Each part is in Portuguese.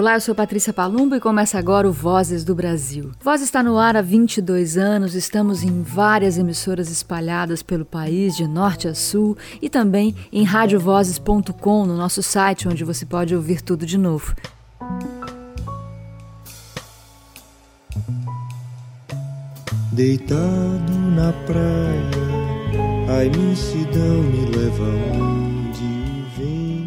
Olá, eu sou Patrícia Palumbo e começa agora o Vozes do Brasil. Voz está no ar há 22 anos, estamos em várias emissoras espalhadas pelo país, de norte a sul, e também em radiovozes.com, no nosso site, onde você pode ouvir tudo de novo. Deitado na praia, a imensidão me leva onde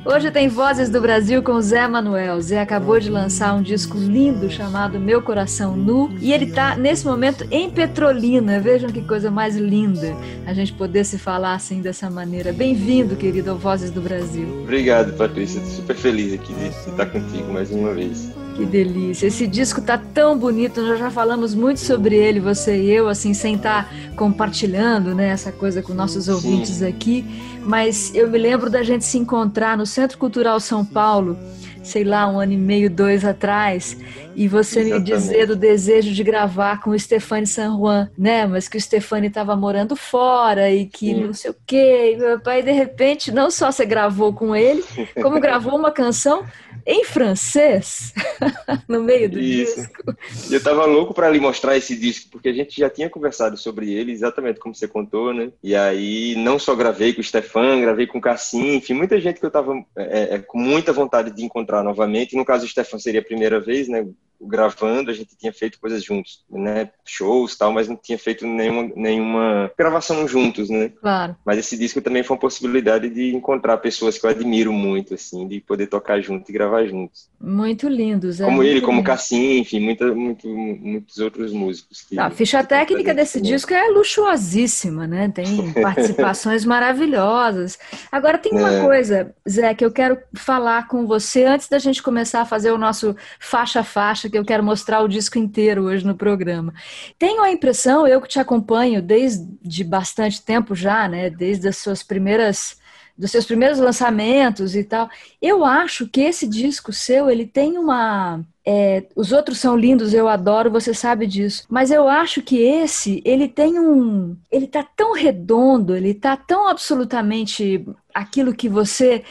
Hoje tem Vozes do Brasil com Zé Manuel. Zé acabou de lançar um disco lindo chamado Meu Coração Nu e ele está nesse momento em Petrolina. Vejam que coisa mais linda a gente poder se falar assim dessa maneira. Bem-vindo, querido, ao Vozes do Brasil. Obrigado, Patrícia. Estou super feliz aqui de estar contigo mais uma vez. Que delícia. Esse disco tá tão bonito, nós já falamos muito sobre ele, você e eu, assim, sem estar tá compartilhando, né, essa coisa com nossos ouvintes Sim. aqui. Mas eu me lembro da gente se encontrar no Centro Cultural São Paulo sei lá, um ano e meio, dois atrás, e você Exatamente. me dizer do desejo de gravar com o Stefani San Juan, né? Mas que o Stefani estava morando fora e que Sim. não sei o quê. E meu pai, de repente, não só você gravou com ele, como gravou uma canção em francês no meio do Isso. disco. Eu tava louco para lhe mostrar esse disco, porque a gente já tinha conversado sobre ele, exatamente como você contou, né? E aí não só gravei com o Stefan, gravei com o Cassim, enfim, muita gente que eu tava é, é, com muita vontade de encontrar novamente. No caso do Stefan seria a primeira vez, né? Gravando, a gente tinha feito coisas juntos, né? Shows tal, mas não tinha feito nenhuma, nenhuma gravação juntos, né? Claro. Mas esse disco também foi uma possibilidade de encontrar pessoas que eu admiro muito, assim, de poder tocar junto e gravar juntos. Muito lindos, é. Como ele, como Cassim, enfim, muita, muito, muitos outros músicos. Que, a ficha técnica desse disco é luxuosíssima, né? Tem participações maravilhosas. Agora tem uma é. coisa, Zé, que eu quero falar com você antes da gente começar a fazer o nosso faixa-faixa que eu quero mostrar o disco inteiro hoje no programa. Tenho a impressão, eu que te acompanho desde bastante tempo já, né, desde as suas primeiras dos seus primeiros lançamentos e tal. Eu acho que esse disco seu, ele tem uma é, os outros são lindos, eu adoro, você sabe disso. Mas eu acho que esse, ele tem um. Ele tá tão redondo, ele tá tão absolutamente aquilo que você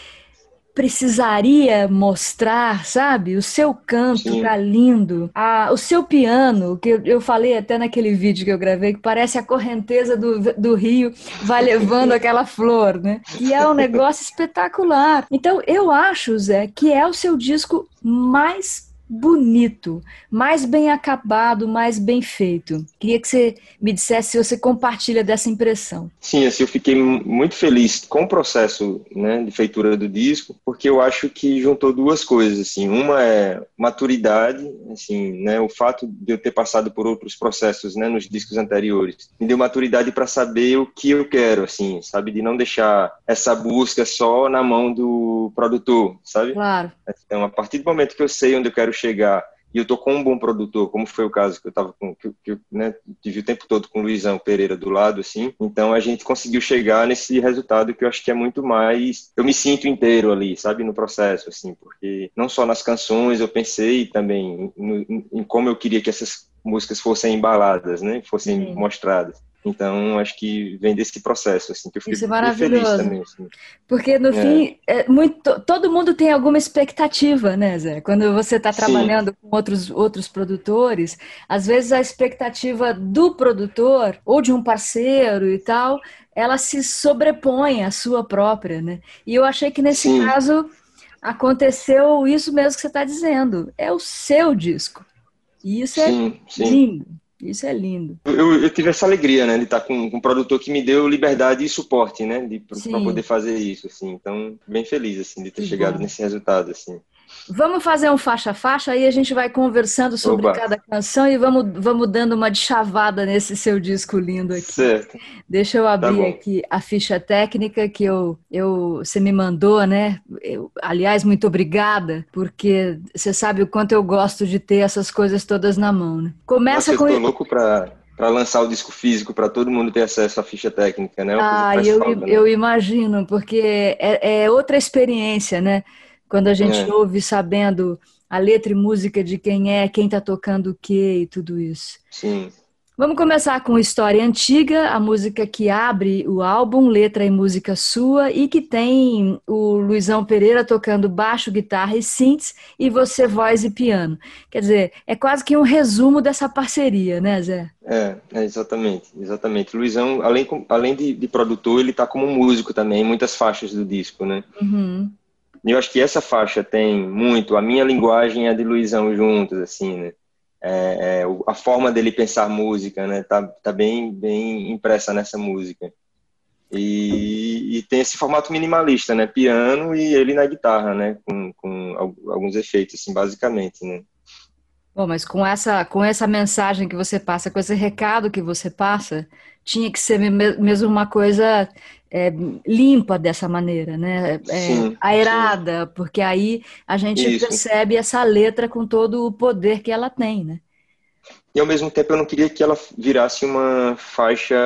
precisaria mostrar, sabe? O seu canto Sim. tá lindo. A, o seu piano, que eu, eu, falei até naquele vídeo que eu gravei, que parece a correnteza do, do rio vai levando aquela flor, né? E é um negócio espetacular. Então, eu acho, Zé, que é o seu disco mais bonito, mais bem acabado, mais bem feito. Queria que você me dissesse se você compartilha dessa impressão. Sim, assim, eu fiquei muito feliz com o processo né, de feitura do disco, porque eu acho que juntou duas coisas. Assim, uma é maturidade, assim, né, o fato de eu ter passado por outros processos né, nos discos anteriores, me deu maturidade para saber o que eu quero, assim, sabe, de não deixar essa busca só na mão do produtor, sabe? Claro. Então, a partir do momento que eu sei onde eu quero chegar e eu tô com um bom produtor, como foi o caso que eu tava com, que, que né, tive o tempo todo com o Luizão Pereira do lado, assim, então a gente conseguiu chegar nesse resultado que eu acho que é muito mais, eu me sinto inteiro ali, sabe, no processo, assim, porque não só nas canções eu pensei também em, em como eu queria que essas músicas fossem embaladas, né, fossem Sim. mostradas. Então, acho que vem desse processo, assim, que eu fiquei Isso é maravilhoso. feliz também. Assim. Porque, no é. fim, é muito, todo mundo tem alguma expectativa, né, Zé? Quando você está trabalhando Sim. com outros, outros produtores, às vezes a expectativa do produtor ou de um parceiro e tal, ela se sobrepõe à sua própria, né? E eu achei que nesse Sim. caso aconteceu isso mesmo que você está dizendo. É o seu disco. E isso é sim, lindo. Isso é lindo. Eu, eu, tive essa alegria, né, de estar com, com, um produtor que me deu liberdade e suporte, né, para poder fazer isso, assim. Então, bem feliz, assim, de ter que chegado bom. nesse resultado, assim. Vamos fazer um faixa-faixa, aí a gente vai conversando sobre Oba. cada canção e vamos, vamos dando uma de chavada nesse seu disco lindo aqui. Certo. Deixa eu abrir tá aqui a ficha técnica que eu, eu, você me mandou, né? Eu, aliás, muito obrigada, porque você sabe o quanto eu gosto de ter essas coisas todas na mão, né? Começa Nossa, com... Eu tô louco para para lançar o disco físico para todo mundo ter acesso à ficha técnica, né? É ah, eu, falta, né? eu imagino, porque é, é outra experiência, né? Quando a gente é. ouve sabendo a letra e música de quem é, quem está tocando o quê e tudo isso. Sim. Vamos começar com História Antiga, a música que abre o álbum, letra e música sua, e que tem o Luizão Pereira tocando baixo, guitarra e synths, e você voz e piano. Quer dizer, é quase que um resumo dessa parceria, né, Zé? É, é exatamente, exatamente. Luizão, além, além de, de produtor, ele está como músico também, em muitas faixas do disco, né? Uhum. Eu acho que essa faixa tem muito a minha linguagem e a de Luizão juntos, assim, né? é, é, a forma dele pensar música, né? Tá, tá bem, bem impressa nessa música. E, e, tem esse formato minimalista, né? Piano e ele na guitarra, né? Com, com alguns efeitos, assim, basicamente, né? Bom, mas com essa, com essa mensagem que você passa, com esse recado que você passa, tinha que ser mesmo uma coisa é, limpa dessa maneira, né? É, sim, aerada, sim. porque aí a gente Isso. percebe essa letra com todo o poder que ela tem, né? E ao mesmo tempo eu não queria que ela virasse uma faixa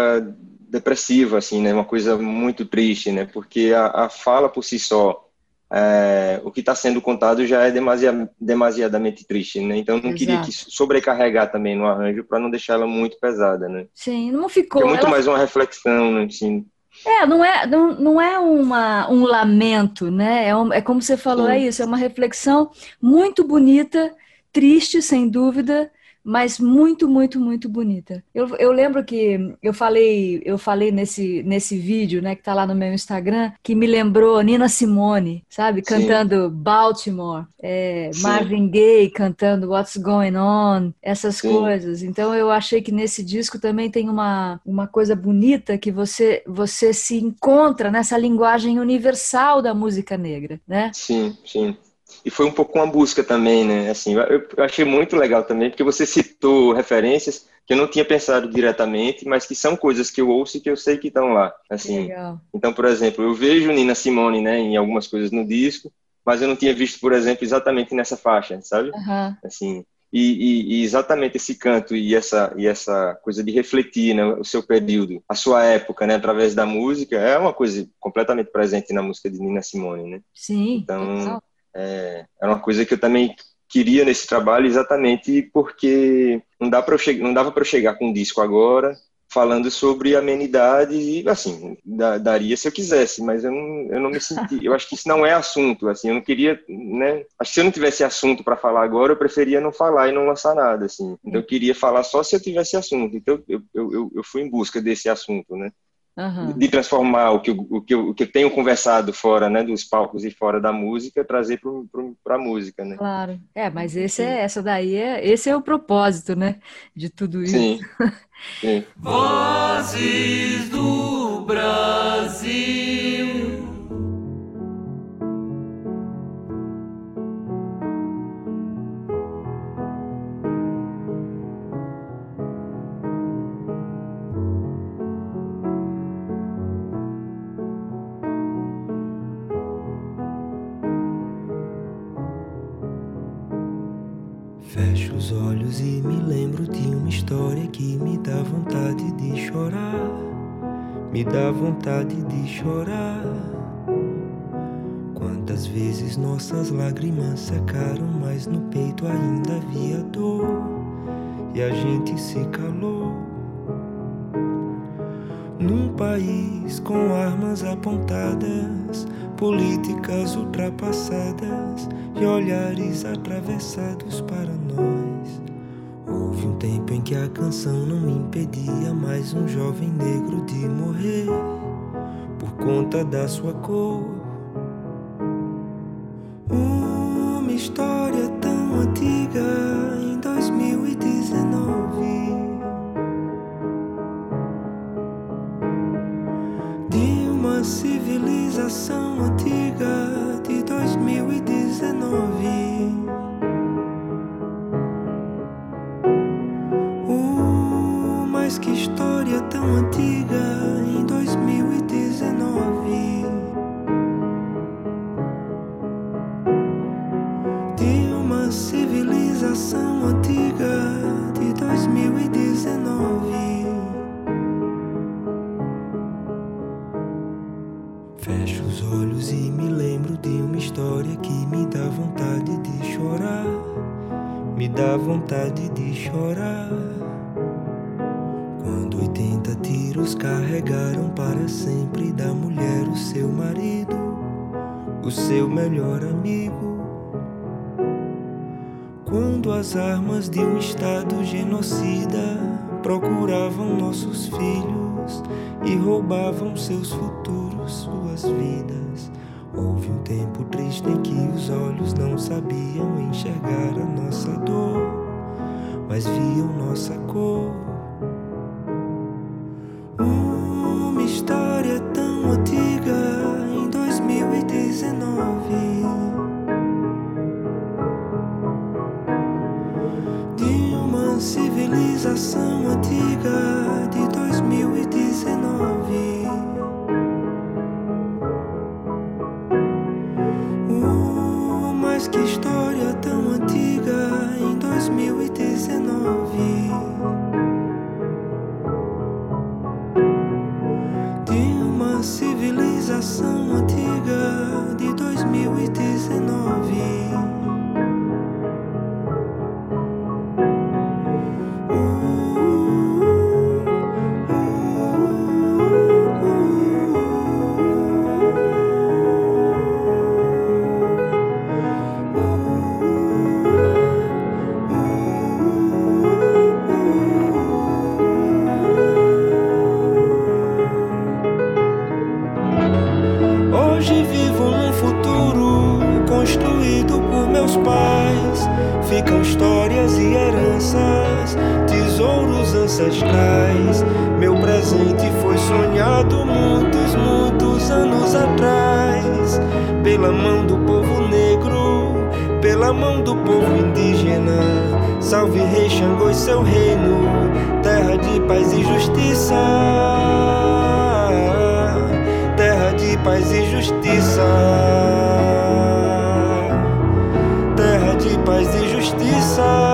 depressiva, assim, né? Uma coisa muito triste, né? Porque a, a fala por si só, é, o que está sendo contado já é demasiad, demasiadamente triste, né? Então eu não Exato. queria que sobrecarregar também no arranjo para não deixar ela muito pesada, né? Sim, não ficou. É muito ela... mais uma reflexão, né? Assim, é, não é, não, não é uma, um lamento, né? É, um, é como você falou, é isso, é uma reflexão muito bonita, triste, sem dúvida, mas muito, muito, muito bonita. Eu, eu lembro que eu falei, eu falei nesse, nesse vídeo, né, que tá lá no meu Instagram, que me lembrou Nina Simone, sabe, cantando Sim. Baltimore, é, Marvin Gaye cantando What's Going On, essas Sim. coisas. Então eu achei que nesse disco também tem uma, uma coisa bonita que você você se encontra nessa linguagem universal da música negra, né? Sim, sim e foi um pouco uma busca também, né? Assim, eu, achei muito legal também, porque você citou referências que eu não tinha pensado diretamente, mas que são coisas que eu ouço e que eu sei que estão lá. Assim, legal. então, por exemplo, eu vejo Nina Simone, né, em algumas coisas no disco, mas eu não tinha visto, por exemplo, exatamente nessa faixa, sabe? Uhum. Assim, e, e, e, exatamente esse canto e essa e essa coisa de refletir né, o seu período, a sua época, né, através da música, é uma coisa completamente presente na música de Nina Simone, né? Sim. Então, é, era uma coisa que eu também queria nesse trabalho exatamente porque não, dá eu não dava para eu chegar com um disco agora falando sobre amenidades e assim daria se eu quisesse mas eu não, eu não me senti eu acho que isso não é assunto assim eu não queria né acho que se eu não tivesse assunto para falar agora eu preferia não falar e não lançar nada assim. Então eu queria falar só se eu tivesse assunto então eu, eu, eu fui em busca desse assunto né Uhum. de transformar o que, o, que, o que eu tenho conversado fora né, dos palcos e fora da música, trazer para a música. Né? Claro, é, mas esse é, essa daí é, esse é o propósito né, de tudo isso. Sim. Sim. Vozes do nossas lágrimas secaram, mas no peito ainda havia dor. E a gente se calou. Num país com armas apontadas, políticas ultrapassadas e olhares atravessados para nós. Houve um tempo em que a canção não impedia mais um jovem negro de morrer por conta da sua cor. Sempre da mulher o seu marido, o seu melhor amigo. Quando as armas de um Estado genocida procuravam nossos filhos e roubavam seus futuros, suas vidas. Houve um tempo triste em que os olhos não sabiam enxergar a nossa dor, mas viam nossa cor. E justiça. Terra de paz e justiça.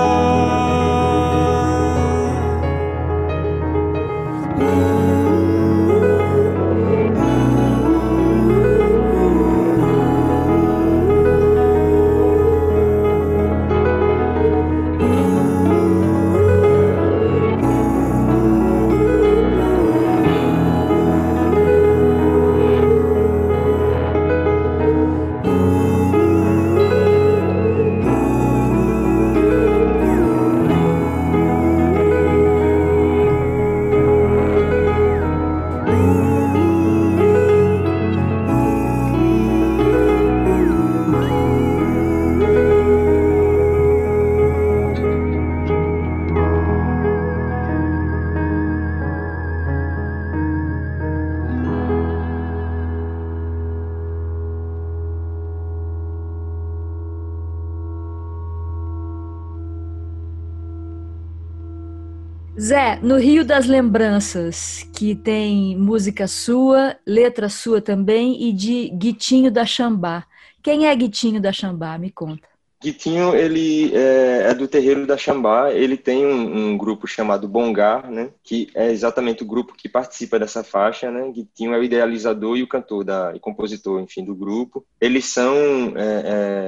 No Rio das Lembranças, que tem música sua, letra sua também e de Guitinho da Xambá. Quem é Guitinho da Xambá? Me conta. Guitinho, ele é, é do terreiro da Xambá, ele tem um, um, grupo chamado Bongar, né, que é exatamente o grupo que participa dessa faixa, né, Guitinho é o idealizador e o cantor da, e compositor, enfim, do grupo. Eles são é,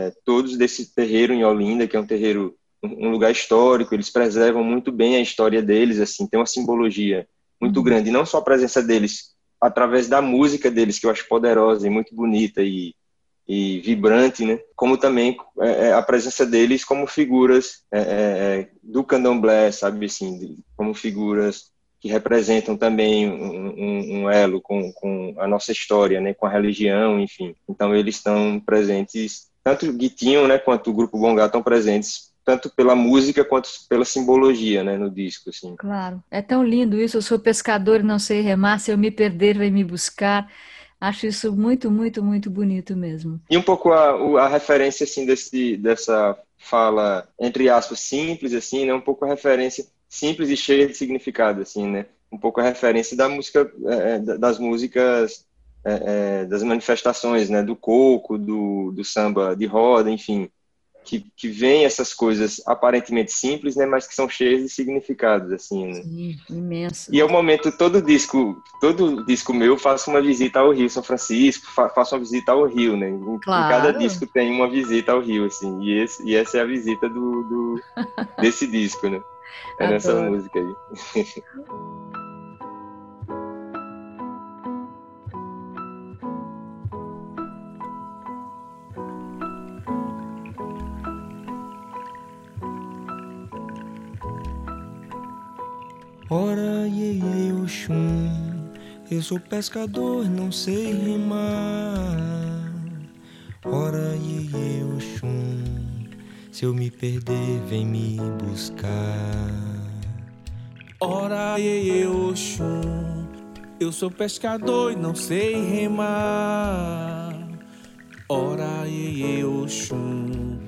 é, todos desse terreiro em Olinda, que é um terreiro um lugar histórico, eles preservam muito bem a história deles, assim, tem uma simbologia muito uhum. grande, e não só a presença deles através da música deles, que eu acho poderosa e muito bonita e, e vibrante, né? Como também é, é a presença deles como figuras é, é, é, do candomblé, sabe assim, como figuras que representam também um, um, um, elo com, com a nossa história, né? Com a religião, enfim. Então eles estão presentes, tanto o Guitinho, né? Quanto o Grupo Bongá estão presentes tanto pela música quanto pela simbologia, né, no disco, assim. Claro, é tão lindo isso. Eu sou pescador e não sei remar. Se eu me perder, vai me buscar. Acho isso muito, muito, muito bonito mesmo. E um pouco a, a referência assim desse, dessa fala entre aspas simples assim, né, um pouco a referência simples e cheia de significado assim, né, um pouco a referência da música, é, é das músicas é, é, das manifestações, né, do coco, do, do samba de roda, enfim, que, que vem essas coisas aparentemente simples, né, mas que são cheias de significados, assim, né? Sim, imenso. E é o momento, todo disco, todo disco meu, faço uma visita ao Rio São Francisco, faço uma visita ao Rio, né? Em, claro. em cada disco tem uma visita ao Rio, assim, e, esse, e essa é a visita do, do desse disco, né? É nessa música aí. Ora, iê, Oxum, eu sou pescador, não sei rimar. Ora, iê, Oxum, se eu me perder, vem me buscar. Ora, iê, Oxum, eu sou pescador e não sei remar. Ora, iê, Oxum,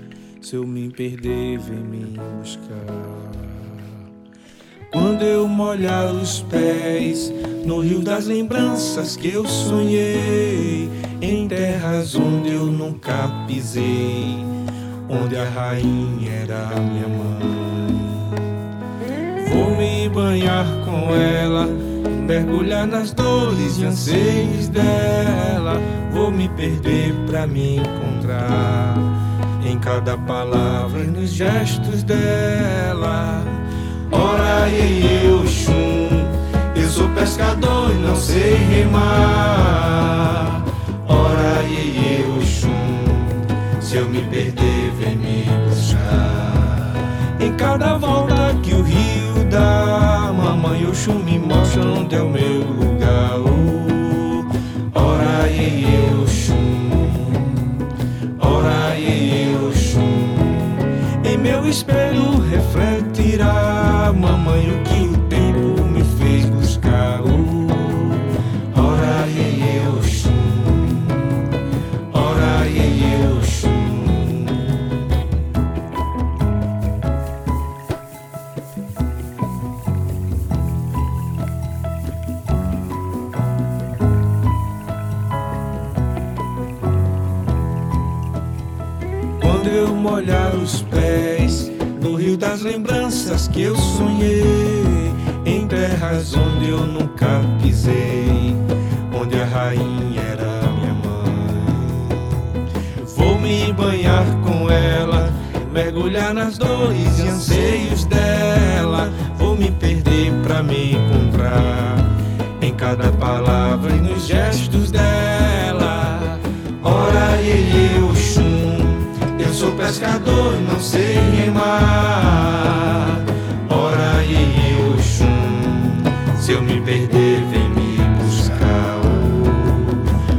se eu me perder, vem me buscar. Quando eu molhar os pés no rio das lembranças que eu sonhei, em terras onde eu nunca pisei, onde a rainha era minha mãe. Vou me banhar com ela, mergulhar nas dores e anseios dela. Vou me perder pra me encontrar em cada palavra e nos gestos dela. Ora, e eu, chum, eu sou pescador e não sei remar. Ora, e eu, chum, se eu me perder, vem me buscar. Em cada volta que o rio dá, mamãe o chum me mostram onde é o meu lugar. Oh, ora, e eu, chum, ora, e eu, chum, em meu espelho refletirá mamãe, o que eu sonhei, em terras onde eu nunca pisei, onde a rainha era minha mãe. Vou me banhar com ela, mergulhar nas dores e anseios dela, vou me perder pra me encontrar em cada palavra e nos gestos dela. Ora, e eu sou pescador, não sei remar. Se eu me perder, vem me buscar.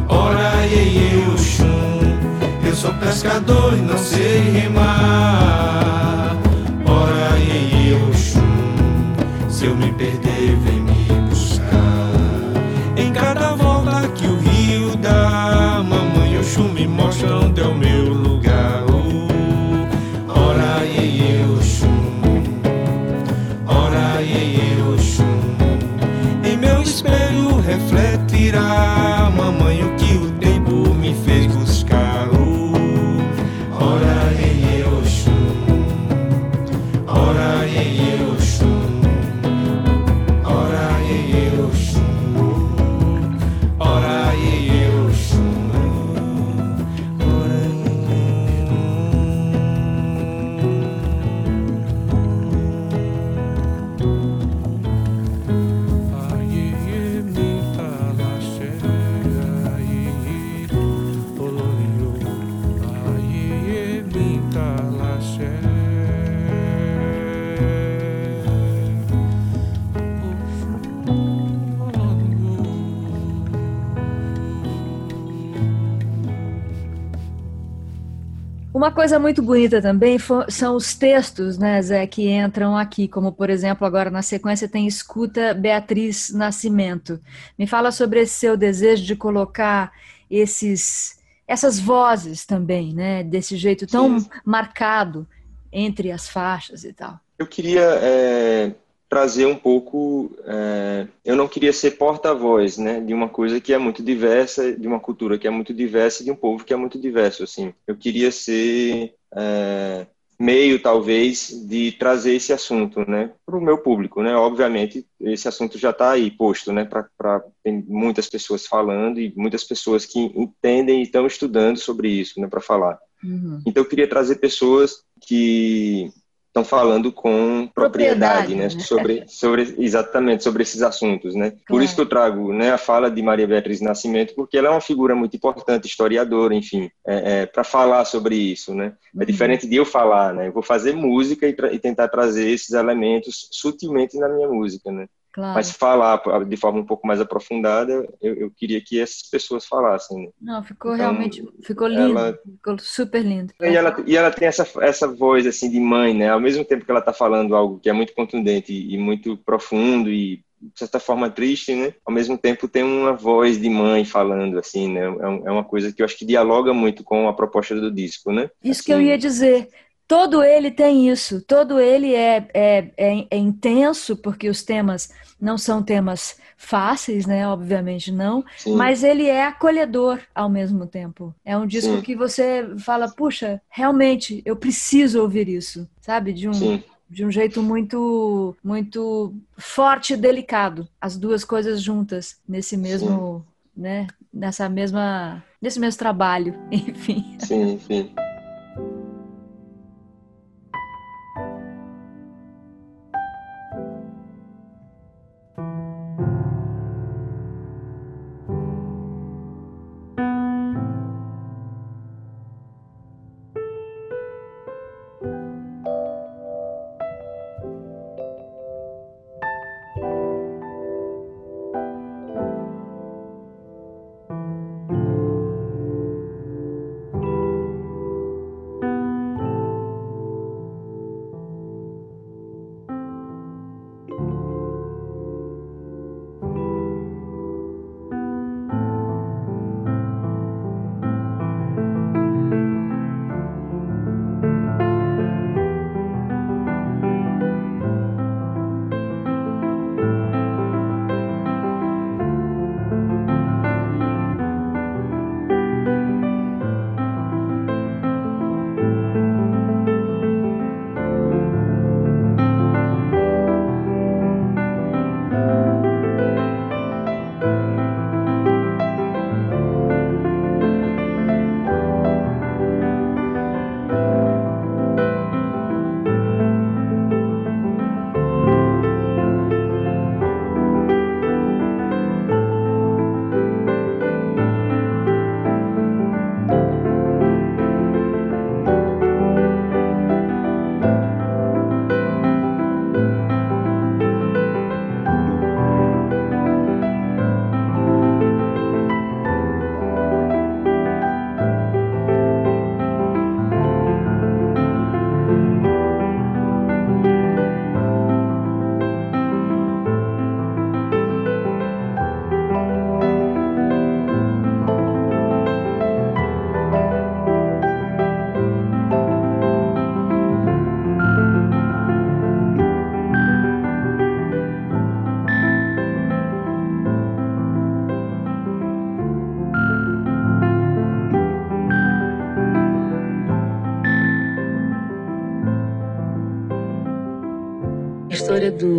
Ora, e eu chum, eu sou pescador e não sei remar. Ora, e eu chum, se eu me perder, vem me buscar. Em cada volta que o rio dá, mamãe, o chum me mostra onde é o meu refletirá, coisa muito bonita também são os textos, né, Zé, que entram aqui, como por exemplo, agora na sequência tem Escuta Beatriz Nascimento. Me fala sobre esse seu desejo de colocar esses, essas vozes também, né, desse jeito tão Sim. marcado entre as faixas e tal. Eu queria é, trazer um pouco. É, eu não queria ser porta-voz, né, de uma coisa que é muito diversa, de uma cultura que é muito diversa, de um povo que é muito diverso. Assim, eu queria ser é, meio, talvez, de trazer esse assunto, né, para o meu público, né? Obviamente, esse assunto já está aí posto, né, para tem muitas pessoas falando e muitas pessoas que entendem e estão estudando sobre isso, né, para falar. Uhum. Então, eu queria trazer pessoas que estão falando com propriedade, propriedade né, né, sobre, sobre exatamente sobre esses assuntos, né. Claro. Por isso que eu trago, né, a fala de Maria Beatriz Nascimento, porque ela é uma figura muito importante, historiadora, enfim, é, é, para falar sobre isso, né. É uhum. diferente de eu falar, né. Eu vou fazer música e, e tentar trazer esses elementos sutilmente na minha música, né. Claro. Mas falar de forma um pouco mais aprofundada, eu, eu queria que essas pessoas falassem. Né? Não, ficou então, realmente, ficou lindo, ela, ficou super lindo. E ela, e ela tem essa, essa voz assim de mãe, né? Ao mesmo tempo que ela está falando algo que é muito contundente e, muito profundo e de certa forma triste, né? Ao mesmo tempo tem uma voz de mãe falando, assim, né? É, é uma coisa que eu acho que dialoga muito com a proposta do disco, né? Isso assim, que eu ia dizer. Todo ele tem isso, todo ele é, é, é, é, intenso, porque os temas não são temas fáceis, né? Obviamente não, Sim. mas ele é acolhedor ao mesmo tempo. É um disco Sim. que você fala, puxa, realmente eu preciso ouvir isso, sabe? De um, de um jeito muito, muito forte e delicado, as duas coisas juntas nesse mesmo, Sim. né? Nessa mesma, nesse mesmo trabalho, enfim. Sim, sim.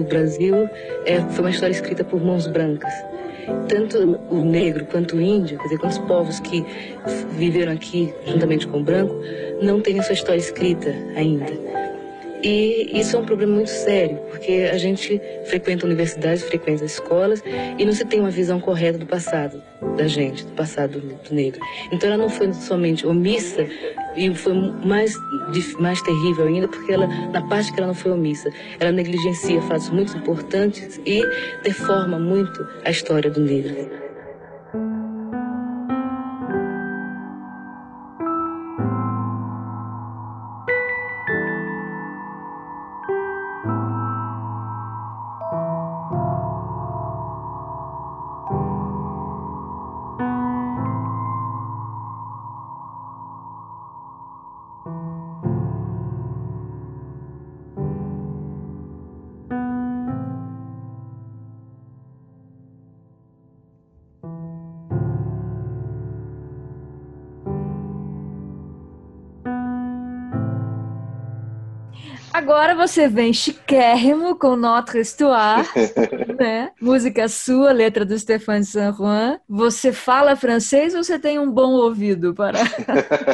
Brasil é, foi uma história escrita por mãos brancas. Tanto o negro quanto o índio, quer dizer, quantos povos que viveram aqui juntamente com o branco, não têm a sua história escrita ainda. E isso é um problema muito sério, porque a gente frequenta universidades, frequenta escolas e não se tem uma visão correta do passado da gente, do passado do negro. Então ela não foi somente omissa e foi mais, mais terrível ainda, porque ela, na parte que ela não foi omissa, ela negligencia fatos muito importantes e deforma muito a história do negro. Agora você vem chiquérrimo com Notre Histoire, né? Música sua, letra do Stéphane Saint Juan. Você fala francês ou você tem um bom ouvido para.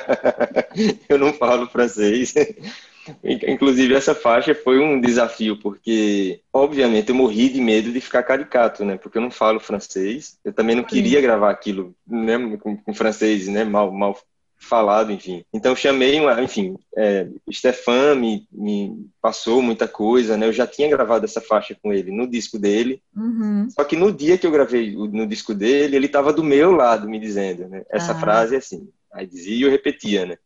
eu não falo francês. Inclusive, essa faixa foi um desafio, porque, obviamente, eu morri de medo de ficar caricato, né? Porque eu não falo francês. Eu também não queria gravar aquilo né, com, com francês, né? Mal, mal falado, enfim. Então chamei, uma, enfim, é, Stefan me, me, passou muita coisa, né? Eu já tinha gravado essa faixa com ele no disco dele, uhum. só que no dia que eu gravei no disco dele, ele estava do meu lado me dizendo, né? Essa ah. frase é assim. Aí dizia e eu repetia, né?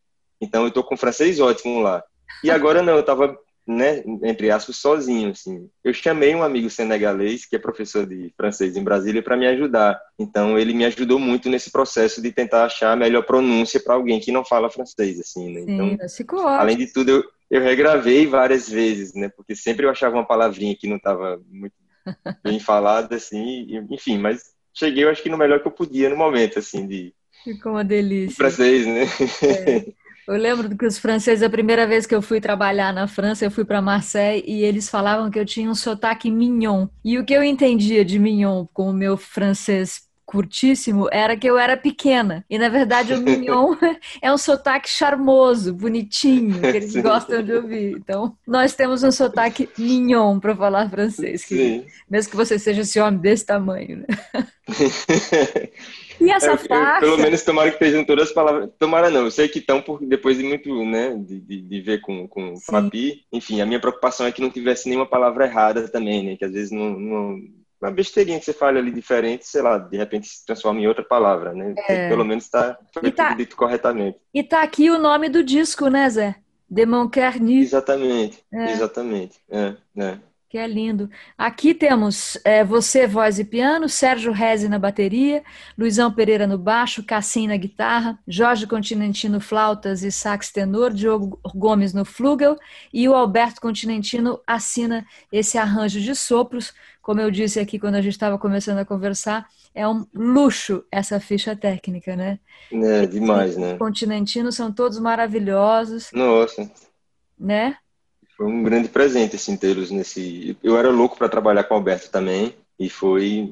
Então eu tô com francês ótimo lá. E agora não, eu tava né, entre aspas, sozinho, assim. Eu chamei um amigo senegalês, que é professor de francês em Brasília, para me ajudar. Então, ele me ajudou muito nesse processo de tentar achar a melhor pronúncia para alguém que não fala francês, assim, né? Então, além de tudo, eu, eu regravei várias vezes, né? Porque sempre eu achava uma palavrinha que não estava muito bem falada, assim, enfim, mas cheguei, eu acho que no melhor que eu podia no momento, assim, de... Ficou uma delícia. Francês, né? É. Eu lembro que os franceses, a primeira vez que eu fui trabalhar na França, eu fui para Marseille e eles falavam que eu tinha um sotaque mignon. E o que eu entendia de mignon com o meu francês curtíssimo era que eu era pequena. E na verdade o mignon é um sotaque charmoso, bonitinho, que eles Sim. gostam de ouvir. Então, nós temos um sotaque mignon para falar francês, que, mesmo que você seja esse homem desse tamanho, né? E essa é, faixa? Pelo menos tomara que estejam todas as palavras. Tomara não, eu sei que estão por depois de muito, né, de, de, de ver com, com Sim. Papi. Enfim, a minha preocupação é que não tivesse nenhuma palavra errada também, né? Que às vezes não, não uma besteirinha que você fala ali diferente, sei lá, de repente se transforma em outra palavra, né? É. Pelo menos está tá, dito corretamente. E tá aqui o nome do disco, né, Zé? De Mon Carni. Exatamente, é. exatamente. É, é. Que é lindo. Aqui temos é, você, voz e piano, Sérgio Reze na bateria, Luizão Pereira no baixo, Cassim na guitarra, Jorge Continentino flautas e sax tenor, Diogo Gomes no flugel e o Alberto Continentino assina esse arranjo de sopros. Como eu disse aqui quando a gente estava começando a conversar, é um luxo essa ficha técnica, né? É, demais, né? Os continentinos são todos maravilhosos. Nossa. Né? Foi um grande presente assim tê-los nesse. Eu era louco para trabalhar com o Alberto também e foi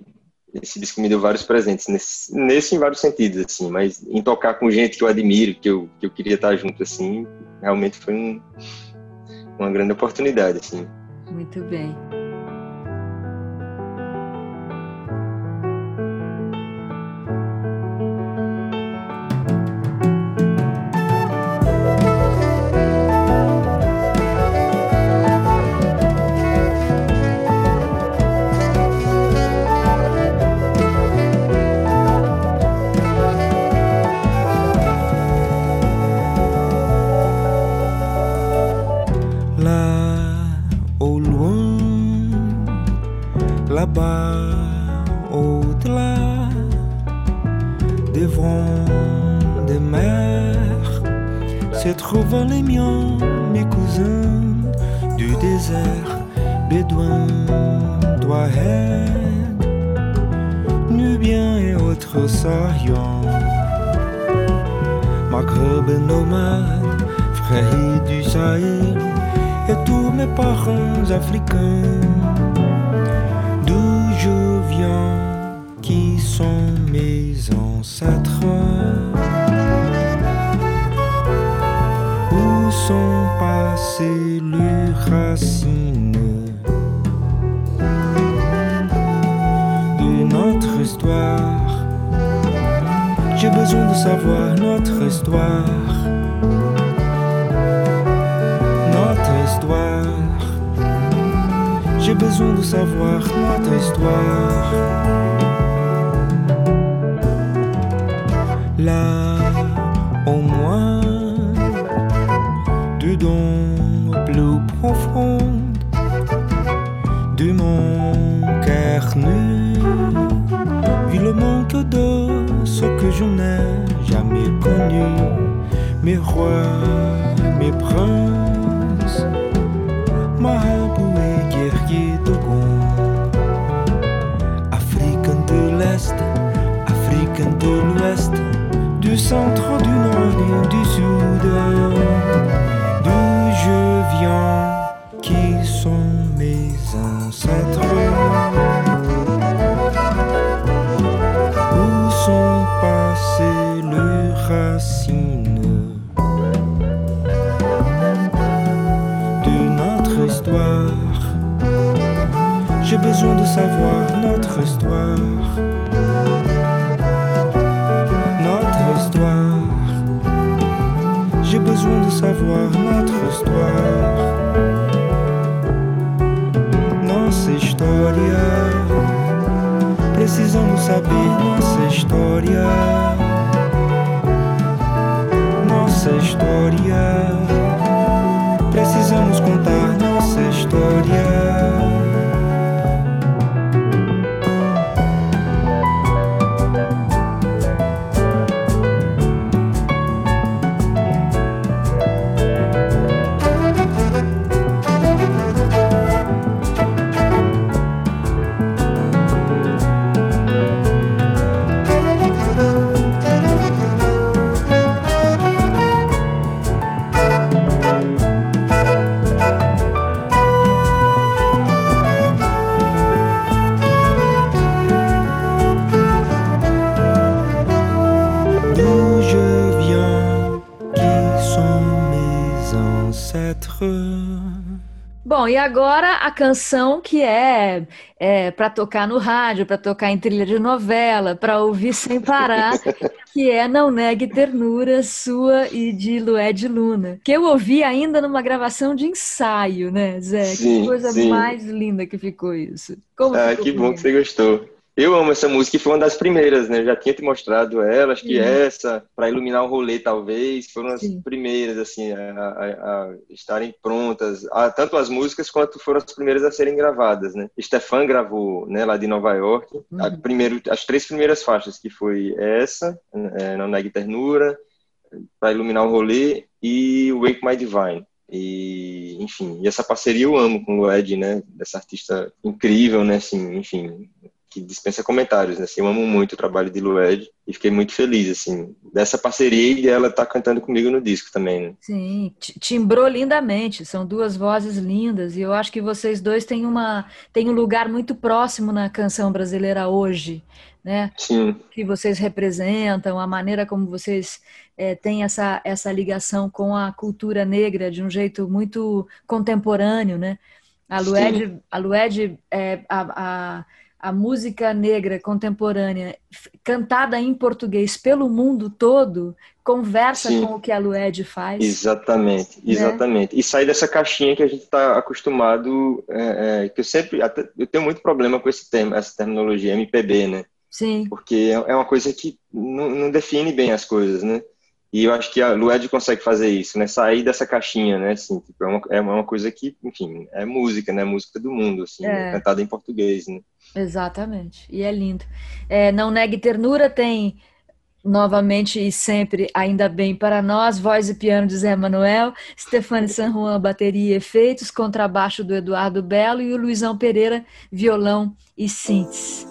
esse disco me deu vários presentes nesse, nesse em vários sentidos assim, mas em tocar com gente que eu admiro, que eu, que eu queria estar junto assim, realmente foi um, uma grande oportunidade assim. Muito bem. frères du Sahel, et tous mes parents africains, d'où je viens, qui sont mes ancêtres? Où sont passées les racines de notre histoire? J'ai besoin de savoir notre histoire. J'ai besoin de savoir ta histoire. Là, au moins, dedans, plus profond de mon cœur nu, vu le manque de ce que je n'ai jamais connu, mes rois, mes princes. Centre, du nord et du sud, d'où je viens. Precisamos contar nossa história. Agora a canção que é, é para tocar no rádio, para tocar em trilha de novela, para ouvir sem parar, que é Não Negue Ternura, sua e de Lué de Luna, que eu ouvi ainda numa gravação de ensaio, né, Zé? Sim, que coisa sim. mais linda que ficou isso. Como ah, que bom que você gostou. Eu amo essa música e foi uma das primeiras, né? Eu já tinha te mostrado ela, acho que Uhum. essa, para iluminar o rolê, talvez, foram as Sim. primeiras, assim, a, a- a estarem prontas. Ah, tanto as músicas quanto foram as primeiras a serem gravadas, né? Stefan gravou, né, lá de Nova York, a Uhum. primeiro, as três primeiras faixas, que foi essa, é, Não Negue Ternura, para iluminar o rolê, e Wake My Divine. E, enfim, e essa parceria eu amo com o Ed, né? Dessa artista incrível, né? Assim, enfim, que dispensa comentários, né? Assim, eu amo muito o trabalho de Lued e fiquei muito feliz, assim, dessa parceria e dela estar cantando comigo no disco também, né? Sim, ti- timbrou lindamente, são duas vozes lindas, e eu acho que vocês dois têm uma têm um lugar muito próximo na canção brasileira hoje, né? Sim, que vocês representam, a maneira como vocês eh, têm essa, essa ligação com a cultura negra de um jeito muito contemporâneo, né? A Lued, a, Lued é, a, a, a música negra contemporânea cantada em português pelo mundo todo conversa Sim. com o que a Lued faz. exatamente, exatamente. E sair dessa caixinha que a gente está acostumado, é, é, que eu sempre, até, eu tenho muito problema com esse termo, essa terminologia MPB, né? Sim, porque é uma coisa que não, não define bem as coisas, né? E eu acho que a Lued consegue fazer isso, né? Sair dessa caixinha, né? Assim, tipo, é, uma, é uma coisa que, enfim, é música, né? Música do mundo, assim, É. né? cantada em português, né? exatamente. E é lindo. É, Não Negue Ternura tem novamente e sempre, ainda bem para nós, voz e piano de Zé Manuel, Stefane San Juan, bateria e efeitos, contrabaixo do Eduardo Belo e o Luizão Pereira, violão e synths.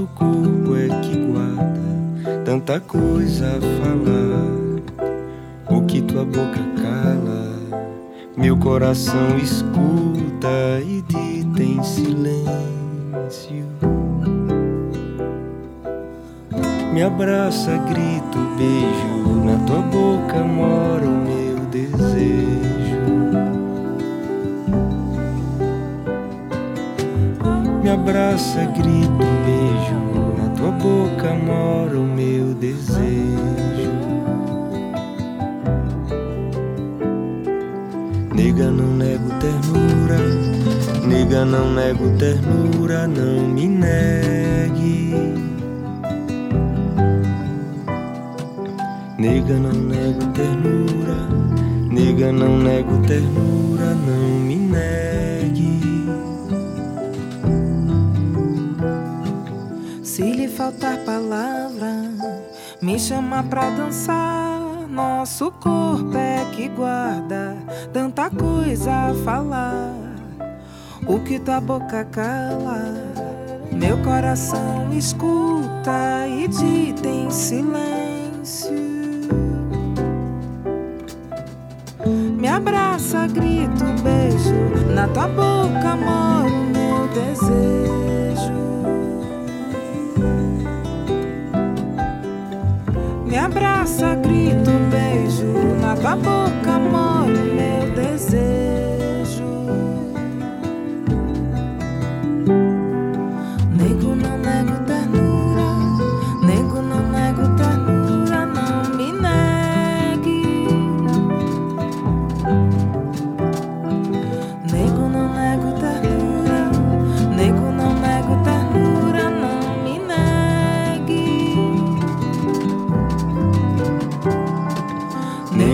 Nosso corpo é que guarda tanta coisa a falar. O que tua boca cala, meu coração escuta e dita em silêncio. Me abraça, grito, beijo. Na tua boca mora o meu desejo. Me abraça, grito, boca mora o meu desejo. Nega, não nego ternura. Nega, não nego ternura. Não me negue. Nega, não nego ternura. Nega, não nego ternura. Não me negue. Faltar palavra, me chama pra dançar. nosso corpo é que guarda tanta coisa a falar. O que tua boca cala, meu coração escuta e dita em silêncio. Me abraça, grito, beijo, na tua boca mora o meu desejo. Abraça, grito, beijo, na boca mora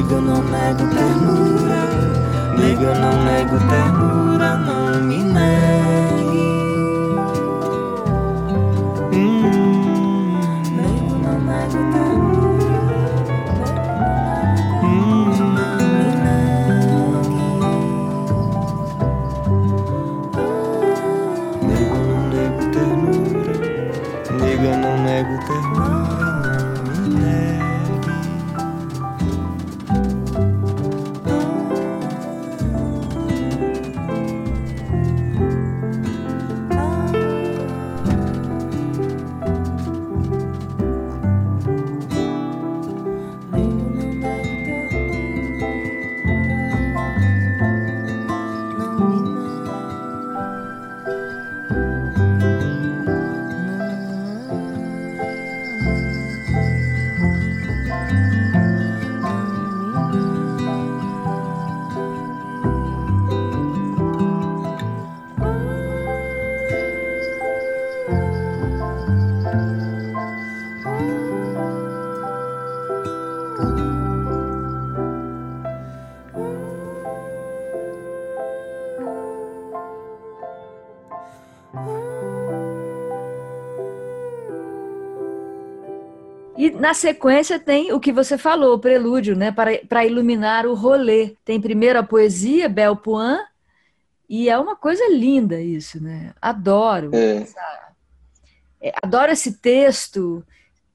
nego ternura, nego eu não nego ternura, não na sequência tem o que você falou, o prelúdio, né? Para iluminar o rolê. Tem primeiro a poesia, Bel Puan, e é uma coisa linda isso, né? Adoro. É. Essa, é, adoro esse texto,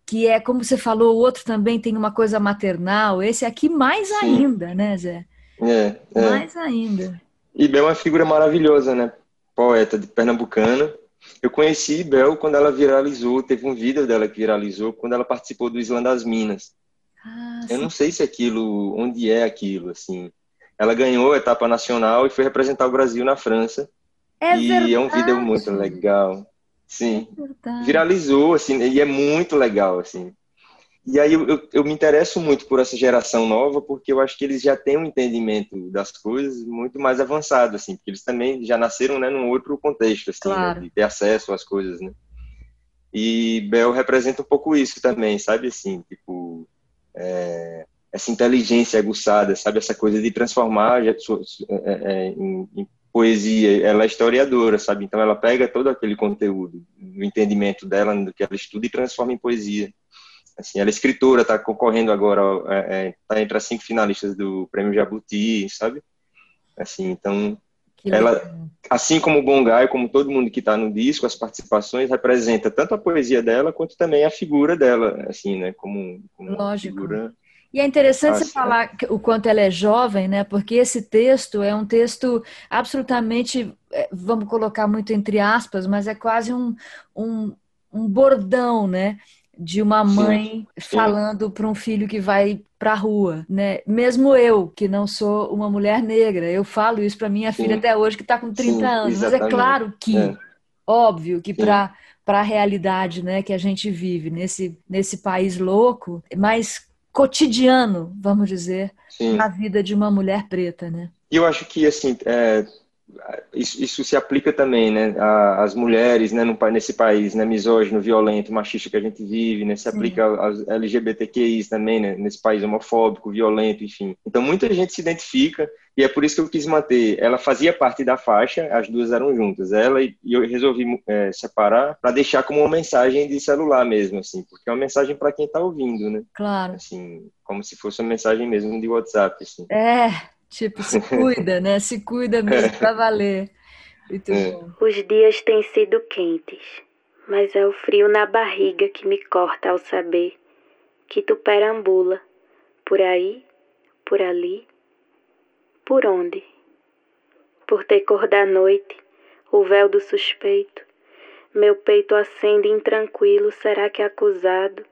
que é, como você falou, o outro também tem uma coisa maternal. Esse aqui mais Sim. ainda, né, Zé? É, é. Mais ainda. E Bel é uma figura maravilhosa, né? Poeta de pernambucana eu conheci Bel quando ela viralizou, teve um vídeo dela que viralizou quando ela participou do Islã das Minas. Ah, eu não sei se aquilo, onde é aquilo, assim. Ela ganhou a etapa nacional e foi representar o Brasil na França. É e verdade. é um vídeo muito legal. Sim. É viralizou, assim, e é muito legal, assim. E aí eu, eu, eu, me interesso muito por essa geração nova, porque eu acho que eles já têm um entendimento das coisas muito mais avançado, assim, porque eles também já nasceram, né, num outro contexto, assim, né, claro. né, de ter acesso às coisas, né. E Bel representa um pouco isso também, sabe, assim, tipo, é, essa inteligência aguçada, sabe, essa coisa de transformar já, é, é, em, em poesia, ela é historiadora, sabe, então ela pega todo aquele conteúdo, o entendimento dela, do que ela estuda e transforma em poesia. Assim, ela é escritora, está concorrendo agora, está é, é tá entre as cinco finalistas do Prêmio Jabuti, sabe? Assim, então, que ela, legal. assim como o Bongai, como todo mundo que está no disco, as participações representa tanto a poesia dela quanto também a figura dela, assim, né? Como, como Lógico. Figura... E é interessante você falar o quanto ela é jovem, né? Porque esse texto é um texto absolutamente, é, vamos colocar muito entre aspas, mas é quase um, um, um bordão, né? De uma mãe sim, sim. falando para um filho que vai para a rua, né? Mesmo eu, que não sou uma mulher negra, eu falo isso para minha sim. filha até hoje que está com 30 anos. Exatamente. Mas é claro que, é. óbvio, que para para a realidade, né, que a gente vive nesse nesse país louco, mais cotidiano, vamos dizer, na vida de uma mulher preta, né? E eu acho que assim, é, isso, isso, se aplica também, né, às mulheres, né, no, nesse país, né, misógino, violento, machista que a gente vive, né, se aplica aos LGBTQIs também, né, nesse país homofóbico, violento, enfim. Então, muita gente se identifica e é por isso que eu quis manter. Ela fazia parte da faixa, as duas eram juntas, ela e, e eu resolvi é, separar para deixar como uma mensagem de celular mesmo, assim, porque é uma mensagem para quem está ouvindo, né? Claro. Assim, como se fosse uma mensagem mesmo de WhatsApp, assim. É, Tipo, se cuida, né? Se cuida mesmo pra valer. Muito é. bom. Os dias têm sido quentes, mas é o frio na barriga que me corta ao saber que tu perambula por aí, por ali, por onde? Por ter cor da noite, o véu do suspeito, meu peito acende intranquilo, será que acusado,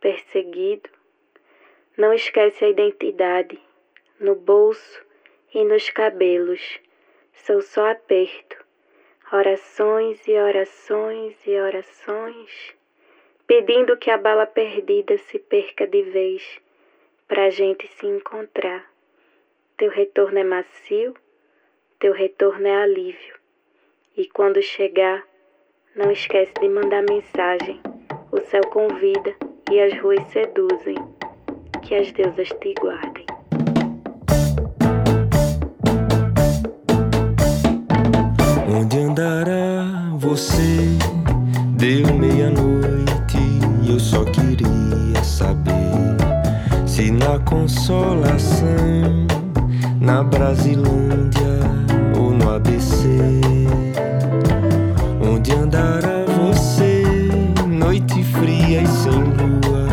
perseguido? Não esquece a identidade no bolso e nos cabelos. Sou só aperto, orações e orações e orações, pedindo que a bala perdida se perca de vez, pra gente se encontrar. Teu retorno é macio, teu retorno é alívio. E quando chegar, não esquece de mandar mensagem. O céu convida e as ruas seduzem. Que as deusas te guardem. Você? Deu meia-noite e eu só queria saber se na consolação, na Brasilândia ou no ABC. Onde andará você? Noite fria e sem lua.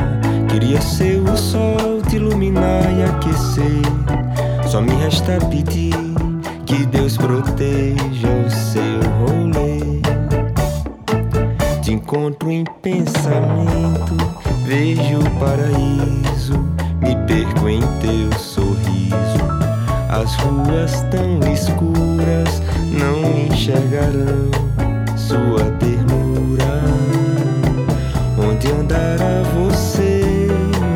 Queria ser o sol, te iluminar e aquecer. Só me resta pedir que Deus proteja encontro em pensamento, vejo o paraíso, me perco em teu sorriso. As ruas tão escuras não enxergarão sua ternura. Onde andará você?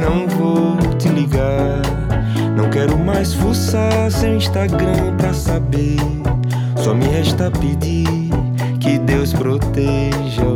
Não vou te ligar quero mais fuçar seu Instagram pra saber. Só me resta pedir que Deus proteja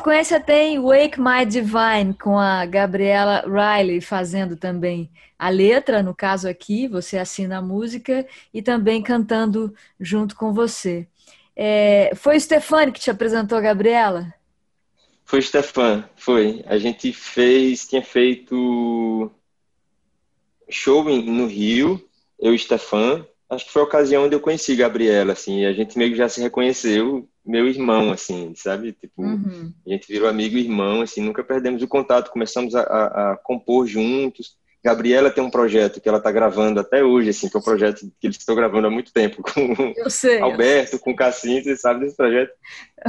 sequência tem Wake My Divine, com a Gabriela Riley fazendo também a letra, no caso aqui, você assina a música e também cantando junto com você. É, foi o Stefani que te apresentou a Gabriela? Foi o Stefan, foi. A gente fez, tinha feito show no Rio, eu e Stefan. Acho que foi a ocasião onde eu conheci a Gabriela, assim, a gente meio que já se reconheceu meu irmão, assim, sabe? Tipo, uhum. a gente virou amigo e irmão, assim, nunca perdemos o contato, começamos a, a, a, compor juntos. Gabriela tem um projeto que ela está gravando até hoje, assim, que é um projeto que eles estão gravando há muito tempo com sei, Alberto, com Cassim, você sabe desse projeto.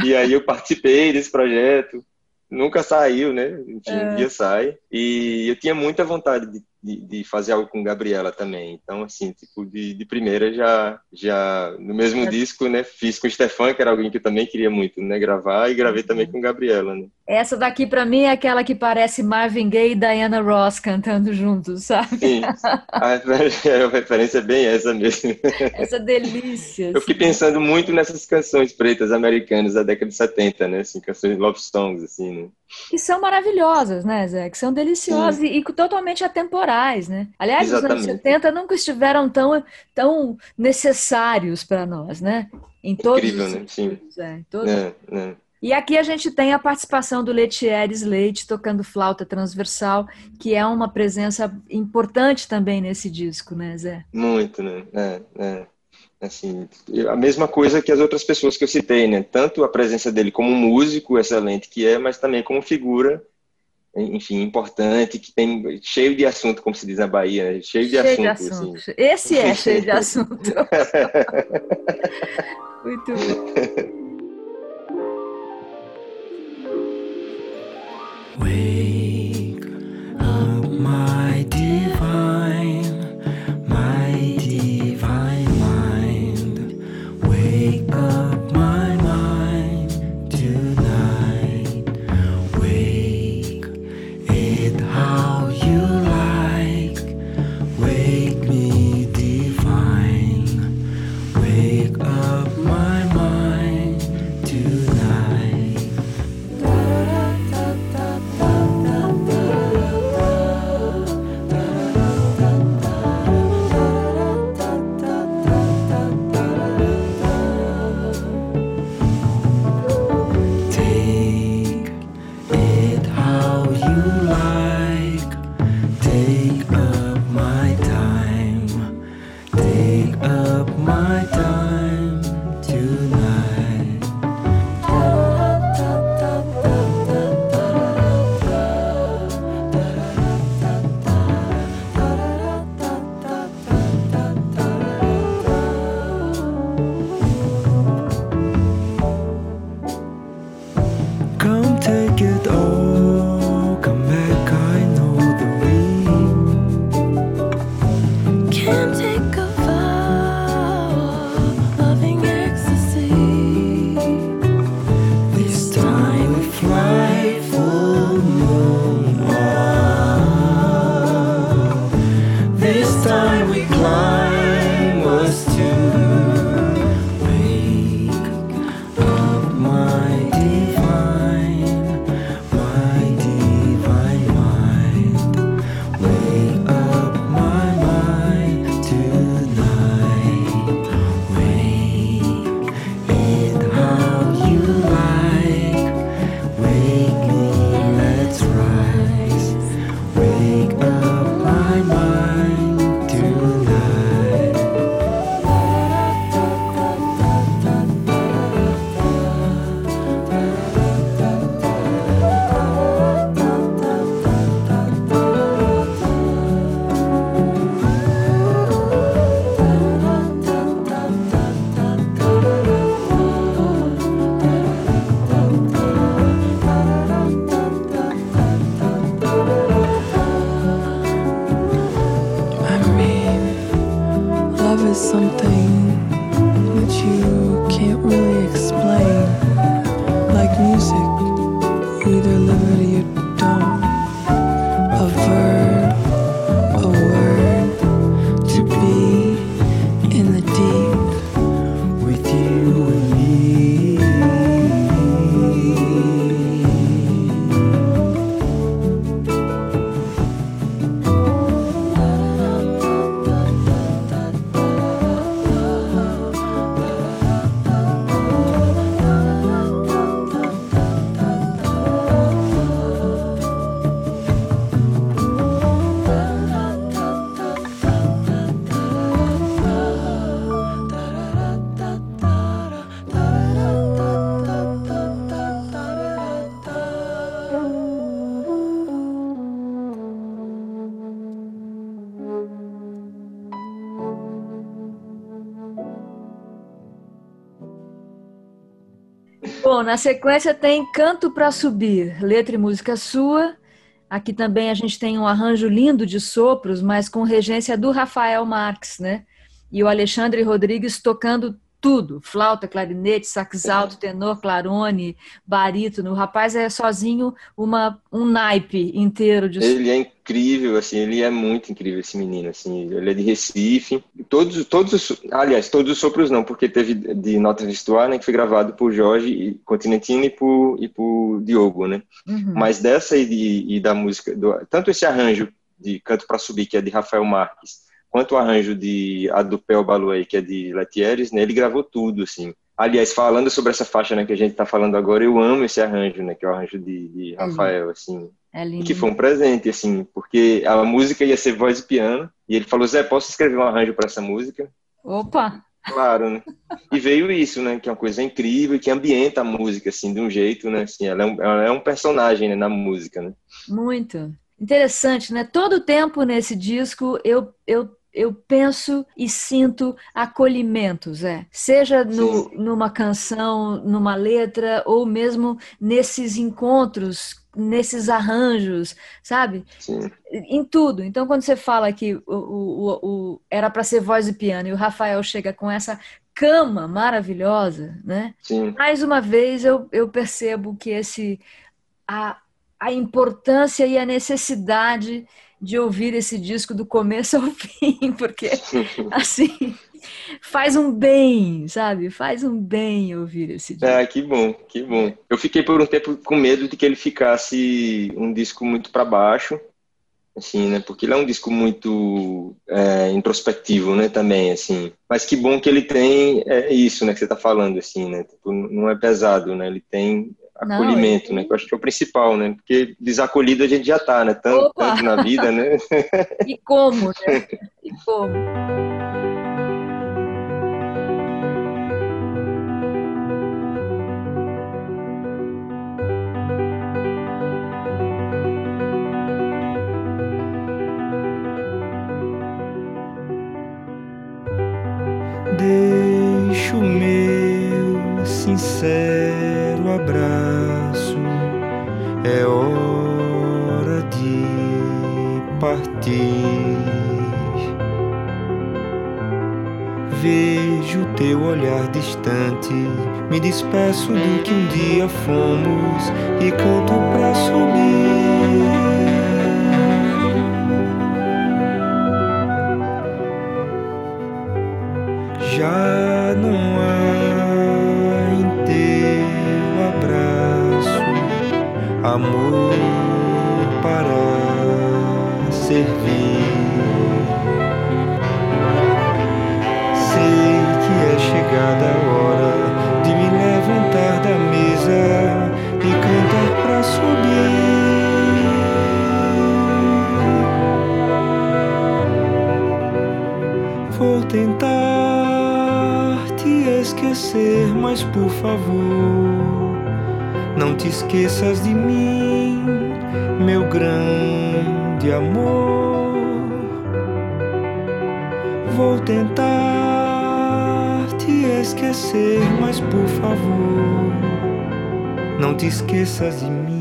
E aí eu participei desse projeto, nunca saiu, né? Enfim, é. um dia sai. E eu tinha muita vontade de, de, de, fazer algo com Gabriela também. Então, assim, tipo, de, de primeira já, já no mesmo é. disco, né, fiz com o Stefan, que era alguém que eu também queria muito, né, gravar, e gravei também com Gabriela, né. Essa daqui, para mim, é aquela que parece Marvin Gaye e Diana Ross cantando juntos, sabe? Sim, a, referência é bem essa mesmo. Essa delícia. Eu fiquei assim. pensando muito nessas canções pretas americanas da década de 70, né, assim, canções love songs, assim, né. Que são maravilhosas, né, Zé? Que são deliciosas e, e, totalmente atemporais, né? Aliás, Exatamente. os anos 70 nunca estiveram tão, tão necessários para nós, né? Em todos Incrível, os né? Sim. É, todos... É, é. E aqui a gente tem a participação do Letieres Leite tocando flauta transversal, que é uma presença importante também nesse disco, né, Zé? Muito, né? É, é assim, a mesma coisa que as outras pessoas que eu citei, né? Tanto a presença dele como músico excelente que é, mas também como figura, enfim, importante, que tem cheio de assunto, como se diz na Bahia, né? cheio de cheio assunto. De assunto. Assim. Esse é cheio de assunto. Muito bom. Bom, na sequência tem Canto para Subir, letra e música sua. Aqui também a gente tem um arranjo lindo de sopros, mas com regência do Rafael Marques, né? E o Alexandre Rodrigues tocando tudo, flauta, clarinete, sax alto, tenor, clarone, barítono. O rapaz é sozinho uma, um naipe inteiro de Ele é incrível, assim, ele é muito incrível esse menino, assim, ele é de Recife. Todos, todos os, aliás, todos os sopros não, porque teve de Nota Vistuar, né, que foi gravado por Jorge Continentino e por, e por Diogo, né? Uhum. Mas dessa e, de, e da música, do, tanto esse arranjo de Canto para Subir, que é de Rafael Marques, quanto o arranjo de A do Pel Baluei, que é de Letieres, né, ele gravou tudo, assim. Aliás, falando sobre essa faixa né, que a gente está falando agora, eu amo esse arranjo, né, que é o arranjo de, de é Rafael, assim. É lindo. Que foi um presente, assim, porque a música ia ser voz e piano, e ele falou, Zé, posso escrever um arranjo para essa música? Opa! Claro, né? E veio isso, né? Que é uma coisa incrível que ambienta a música, assim, de um jeito, né? Assim, ela é um, ela é um personagem né, na música, né? Muito. Interessante, né? Todo o tempo nesse disco eu, eu eu penso e sinto acolhimento, Zé. Seja no, numa canção, numa letra, ou mesmo nesses encontros, nesses arranjos, sabe? Sim. Em tudo. Então, quando você fala que o, o, o era para ser voz e piano e o Rafael chega com essa cama maravilhosa, né? Sim. Mais uma vez eu, eu percebo que esse a, a importância e a necessidade de ouvir esse disco do começo ao fim, porque assim faz um bem, sabe? Faz um bem ouvir esse disco. É, que bom, que bom. Eu fiquei por um tempo com medo de que ele ficasse um disco muito para baixo, assim, né? Porque ele é um disco muito é, introspectivo, né? Também, assim. Mas que bom que ele tem é isso, né? Que você está falando, assim, né? Tipo, não é pesado, né? Ele tem acolhimento, Não, né? Que eu acho que é o principal, né? Porque desacolhido a gente já tá, né? Tanto, tanto na vida, né? E como, né? E como. Deixo meu sincero partir. Vejo teu olhar distante, me despeço do que um dia fomos e canto pra subir. Já não amor para servir. Sei que é chegada a hora de me levantar da mesa e cantar para subir. Vou tentar te esquecer, mas por favor não te esqueças de mim, meu grande amor. Vou tentar te esquecer, mas por favor, não te esqueças de mim.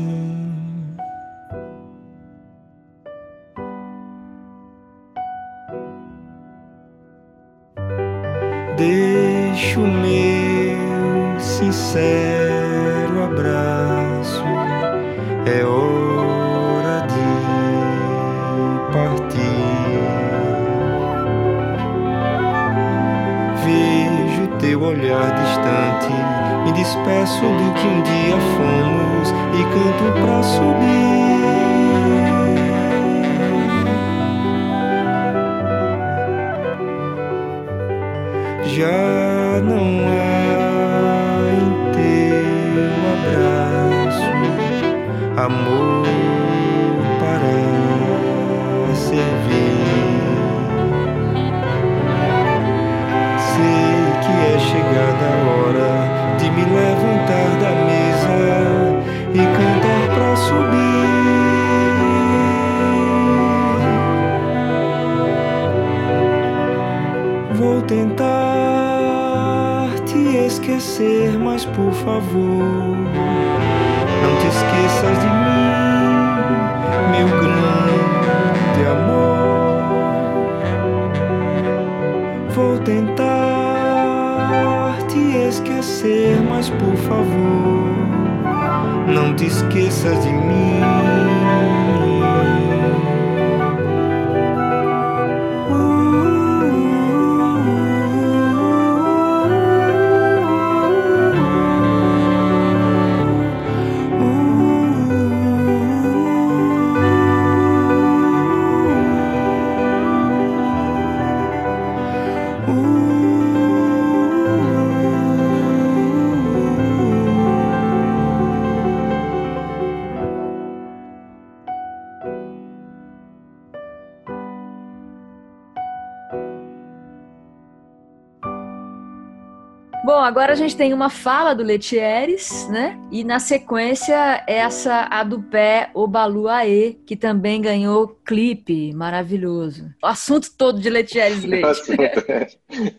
Agora a gente tem uma fala do Letieres, né? E na sequência, essa a do pé, o Balu Aê, que também ganhou clipe maravilhoso. O assunto todo de Letieres Leite.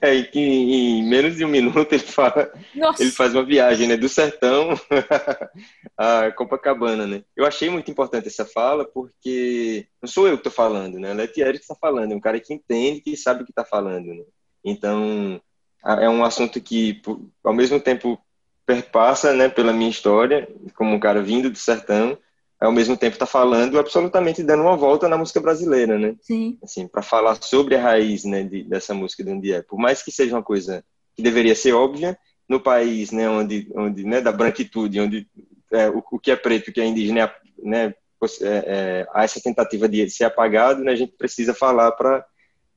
é, é que em menos de um minuto ele fala, Nossa. ele faz uma viagem, né? Do sertão a Copacabana, né? Eu achei muito importante essa fala porque não sou eu que estou falando, né? Letieres que está falando, é um cara que entende, que sabe o que está falando, né? Então, é um assunto que, ao mesmo tempo, perpassa né, pela minha história, como um cara vindo do sertão, ao mesmo tempo está falando absolutamente dando uma volta na música brasileira, né? Sim. Assim, para falar sobre a raiz, né, de, dessa música de onde é. Por mais que seja uma coisa que deveria ser óbvia no país, né, onde, onde, né, da branquitude, onde é, o, o, que é preto, o que é indígena, né, é, é, há essa tentativa de ser apagado, né, a gente precisa falar para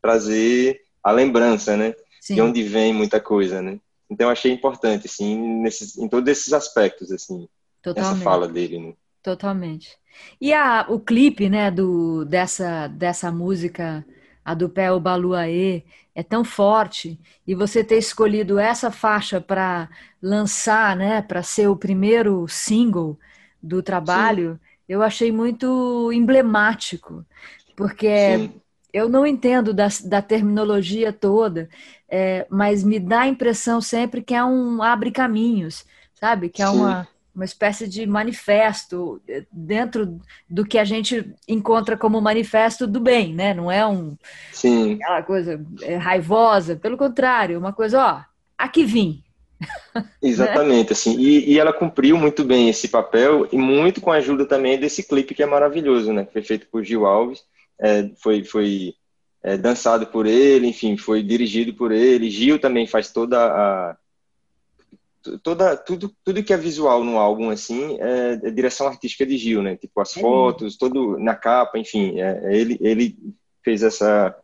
trazer a lembrança, né? Sim. de onde vem muita coisa, né? Então achei importante, assim, nesses, em todos esses aspectos, assim, Totalmente. essa fala dele, né? Totalmente. E a, o clipe, né, do, dessa, dessa música, a do Pé o Baluaê, é tão forte, e você ter escolhido essa faixa para lançar, né, para ser o primeiro single do trabalho, Sim. eu achei muito emblemático, porque Sim. Eu não entendo da, da terminologia toda, é, mas me dá a impressão sempre que é um abre caminhos, sabe? Que é uma, uma espécie de manifesto é, dentro do que a gente encontra como manifesto do bem, né? Não é um Sim. aquela coisa é, raivosa, pelo contrário, uma coisa, ó, aqui vim. Exatamente, assim, e, e, ela cumpriu muito bem esse papel e muito com a ajuda também desse clipe que é maravilhoso, né? Que foi feito por Gil Alves, é, foi, foi é, dançado por ele, enfim, foi dirigido por ele. Gil também faz toda a toda tudo tudo que é visual no álbum assim é, é direção artística de Gil, né? Tipo as é fotos, todo na capa, enfim, é, ele ele fez essa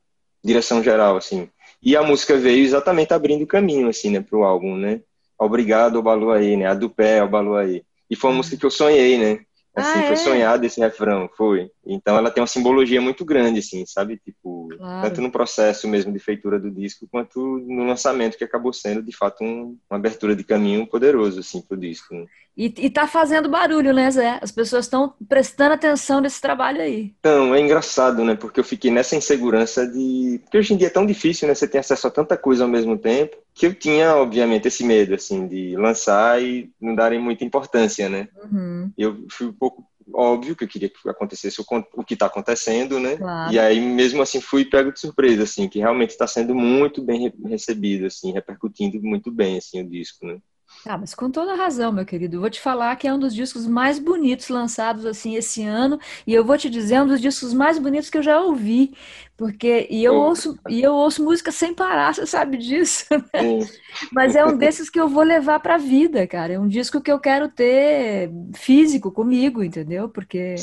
direção geral assim. E a música veio exatamente abrindo o caminho assim, né, pro álbum, né? Obrigado ao aí, né? A do pé ao aí. E foi uma música que eu sonhei, né? Assim, ah, foi é? sonhado esse refrão, foi. Então ela tem uma simbologia muito grande, assim, sabe? Tipo, claro. tanto no processo mesmo de feitura do disco, quanto no lançamento, que acabou sendo, de fato, um, uma abertura de caminho poderoso, assim, pro disco. Né? E, e tá fazendo barulho, né, Zé? As pessoas estão prestando atenção nesse trabalho aí. Então, é engraçado, né? Porque eu fiquei nessa insegurança de. Porque hoje em dia é tão difícil, né? Você tem acesso a tanta coisa ao mesmo tempo, que eu tinha, obviamente, esse medo, assim, de lançar e não darem muita importância, né? Uhum. Eu fui um pouco óbvio que eu queria que acontecesse o, o que está acontecendo, né? Claro. E aí mesmo assim fui pego de surpresa, assim, que realmente está sendo muito bem recebido, assim, repercutindo muito bem, assim, o disco, né? Ah, mas com toda razão, meu querido. Eu vou te falar que é um dos discos mais bonitos lançados assim esse ano, e eu vou te dizer é um dos discos mais bonitos que eu já ouvi, porque e eu ouço e eu ouço música sem parar, você sabe disso. Né? mas é um desses que eu vou levar para a vida, cara. É um disco que eu quero ter físico comigo, entendeu? Porque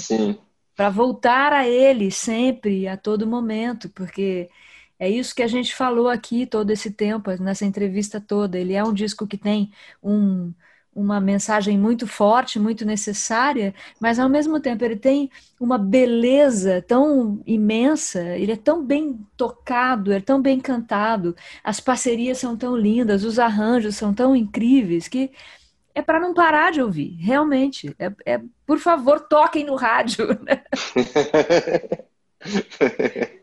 para voltar a ele sempre, a todo momento, porque é isso que a gente falou aqui todo esse tempo, nessa entrevista toda. Ele é um disco que tem um, uma mensagem muito forte, muito necessária, mas ao mesmo tempo ele tem uma beleza tão imensa, ele é tão bem tocado, é tão bem cantado, as parcerias são tão lindas, os arranjos são tão incríveis que é para não parar de ouvir, realmente. É, é, por favor, toquem no rádio. Né?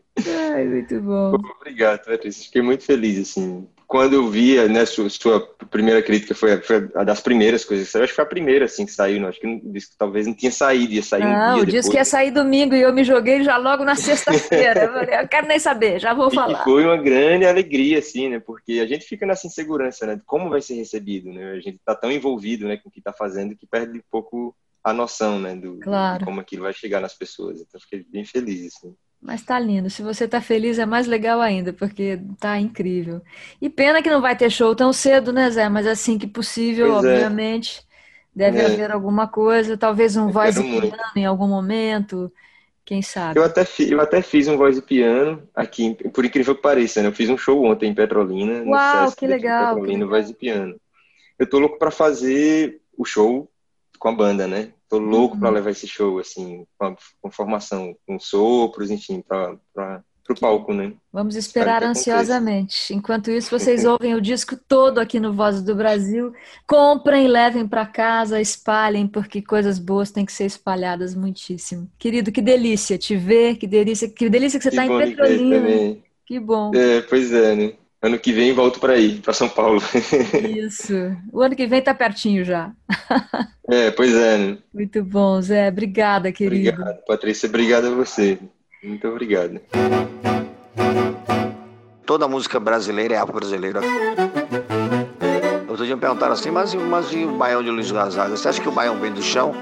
Ai, muito bom. Obrigado, Patrícia. Fiquei muito feliz, assim, quando eu via, né, sua, sua primeira crítica foi, foi, a das primeiras coisas que saiu, acho que foi a primeira, assim, que saiu, não, acho que o disco talvez não tinha saído, ia sair não, um dia o disco ia sair domingo e eu me joguei já logo na sexta-feira, eu, eu quero nem saber, já vou falar. E foi uma grande alegria, assim, né, porque a gente fica nessa insegurança, né, de como vai ser recebido, né, a gente tá tão envolvido, né, com o que tá fazendo que perde um pouco a noção, né, do, claro. de como aquilo vai chegar nas pessoas, então fiquei bem feliz, assim. Mas tá lindo. Se você tá feliz, é mais legal ainda, porque tá incrível. E pena que não vai ter show tão cedo, né, Zé? Mas assim que possível, pois é. obviamente, é. deve é. haver alguma coisa. Talvez um voz e piano em algum momento. Quem sabe? Eu até, fiz, eu até fiz um voz e piano aqui, por incrível que pareça, né? Eu fiz um show ontem em Petrolina. Uau, que legal! Petrolina, que voz e piano. Eu tô louco para fazer o show com a banda, né? Tô louco uhum. para levar esse show, assim, com, com formação, com sopros, enfim, para o palco, né? Vamos esperar ansiosamente. Enquanto isso, vocês ouvem o disco todo aqui no Voz do Brasil. Comprem, levem para casa, espalhem, porque coisas boas têm que ser espalhadas muitíssimo. Querido, que delícia te ver, que delícia, que delícia que você está em Petrolina. Que bom. É, pois é, né? Ano que vem volto para aí, para São Paulo. Isso. O ano que vem tá pertinho já. É, pois é. Né? Muito bom, Zé. Obrigada, querido. Obrigado, Patrícia. Obrigado a você. Muito obrigado. Toda música brasileira é afro-brasileira. Outro dia me perguntaram assim, mas, mas e o baião de Luiz Gonzaga? Você acha que o baião vem do chão?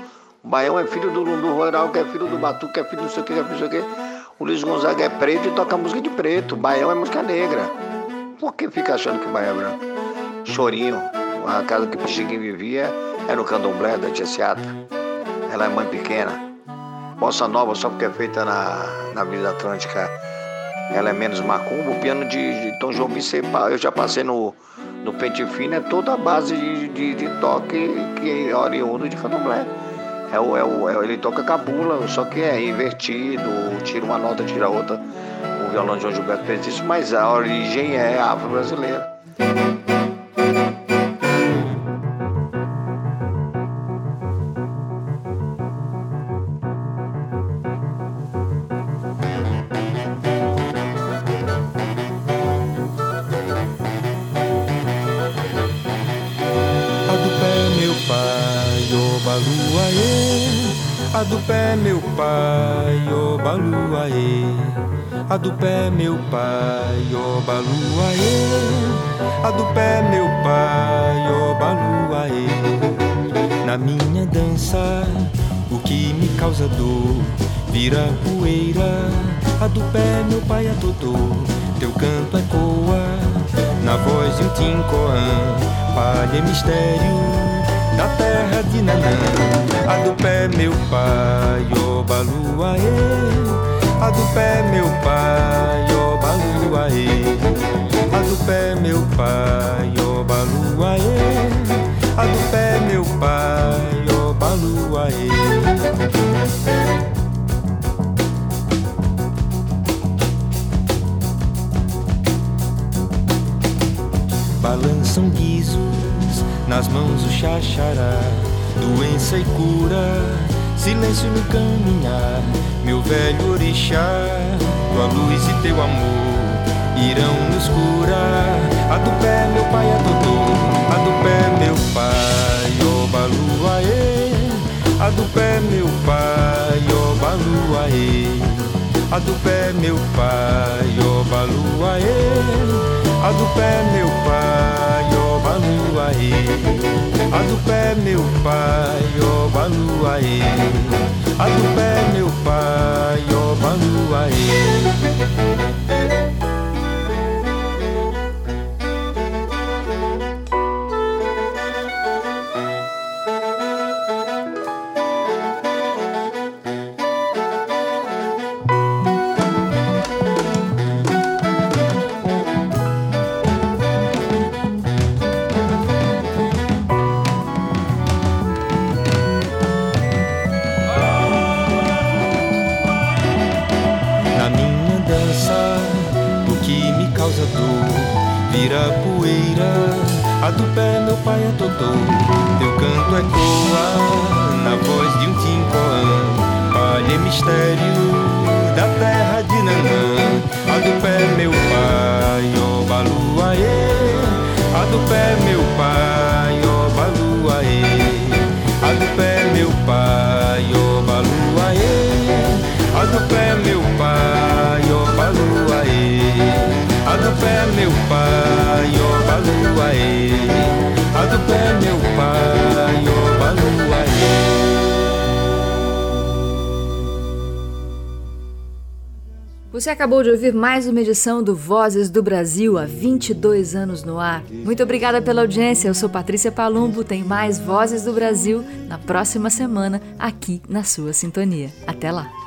O baião é filho do Lundu Rural, que é filho do Batu, que é filho do não sei o que, que é filho do não sei o que. O Luiz Gonzaga é preto e toca música de preto. O baião é música negra. Por que fica achando que o baião é branco? Chorinho, a casa que o Pixinguinho vivia é no candomblé da Tia Seata. Ela é mãe pequena. Bossa Nova, só porque é feita na, na Avenida Atlântica, ela é menos macumba. O piano de, de Tom Vicente, eu já passei no, no Pente Fino, é toda a base de, de, de toque que é oriundo de candomblé. É o, é o, é, ele toca cabula, só que é invertido, tira uma nota, tira outra. Violão de João Gilberto fez isso, mas a origem é afro-brasileira. A do pé, meu pai, ó baluaê. A do pé, meu pai, ó baluaê. Na minha dança, o que me causa dor vira poeira. A do pé, meu pai, a totô. Teu canto ecoa na voz de um tincoã. Palha mistério da terra de Nanã. A do pé, meu pai, ó baluaê. A do pé, meu pai, ó baluaê. A do pé, meu pai, ó baluaê. A do pé, meu pai, ó baluaê. Balançam guizos nas mãos o xaxará, doença e cura, silêncio no caminhar, meu velho orixá, tua luz e teu amor irão nos curar. A do pé, meu pai, a Dodô, a do pé, meu pai, ó baluaê, a do pé, meu pai, ó baluaê, a do pé, meu pai, ó baluaê. A do pé, meu pai, baluaê. A do pé, meu pai, ó baluaê. A do pé, meu pai, ó baluaê. A do pé, meu pai, ó baluaê. do pé, meu pai, ó baluaê. A do pé, meu pai, ó baluaê. A do pé, meu pai, ó baluaê. A do pé, meu pai, ó baluaê. A do pé, meu pai. Você acabou de ouvir mais uma edição do Vozes do Brasil há 22 anos no ar. Muito obrigada pela audiência. Eu sou Patrícia Palumbo. Tem mais Vozes do Brasil na próxima semana aqui na sua sintonia. Até lá.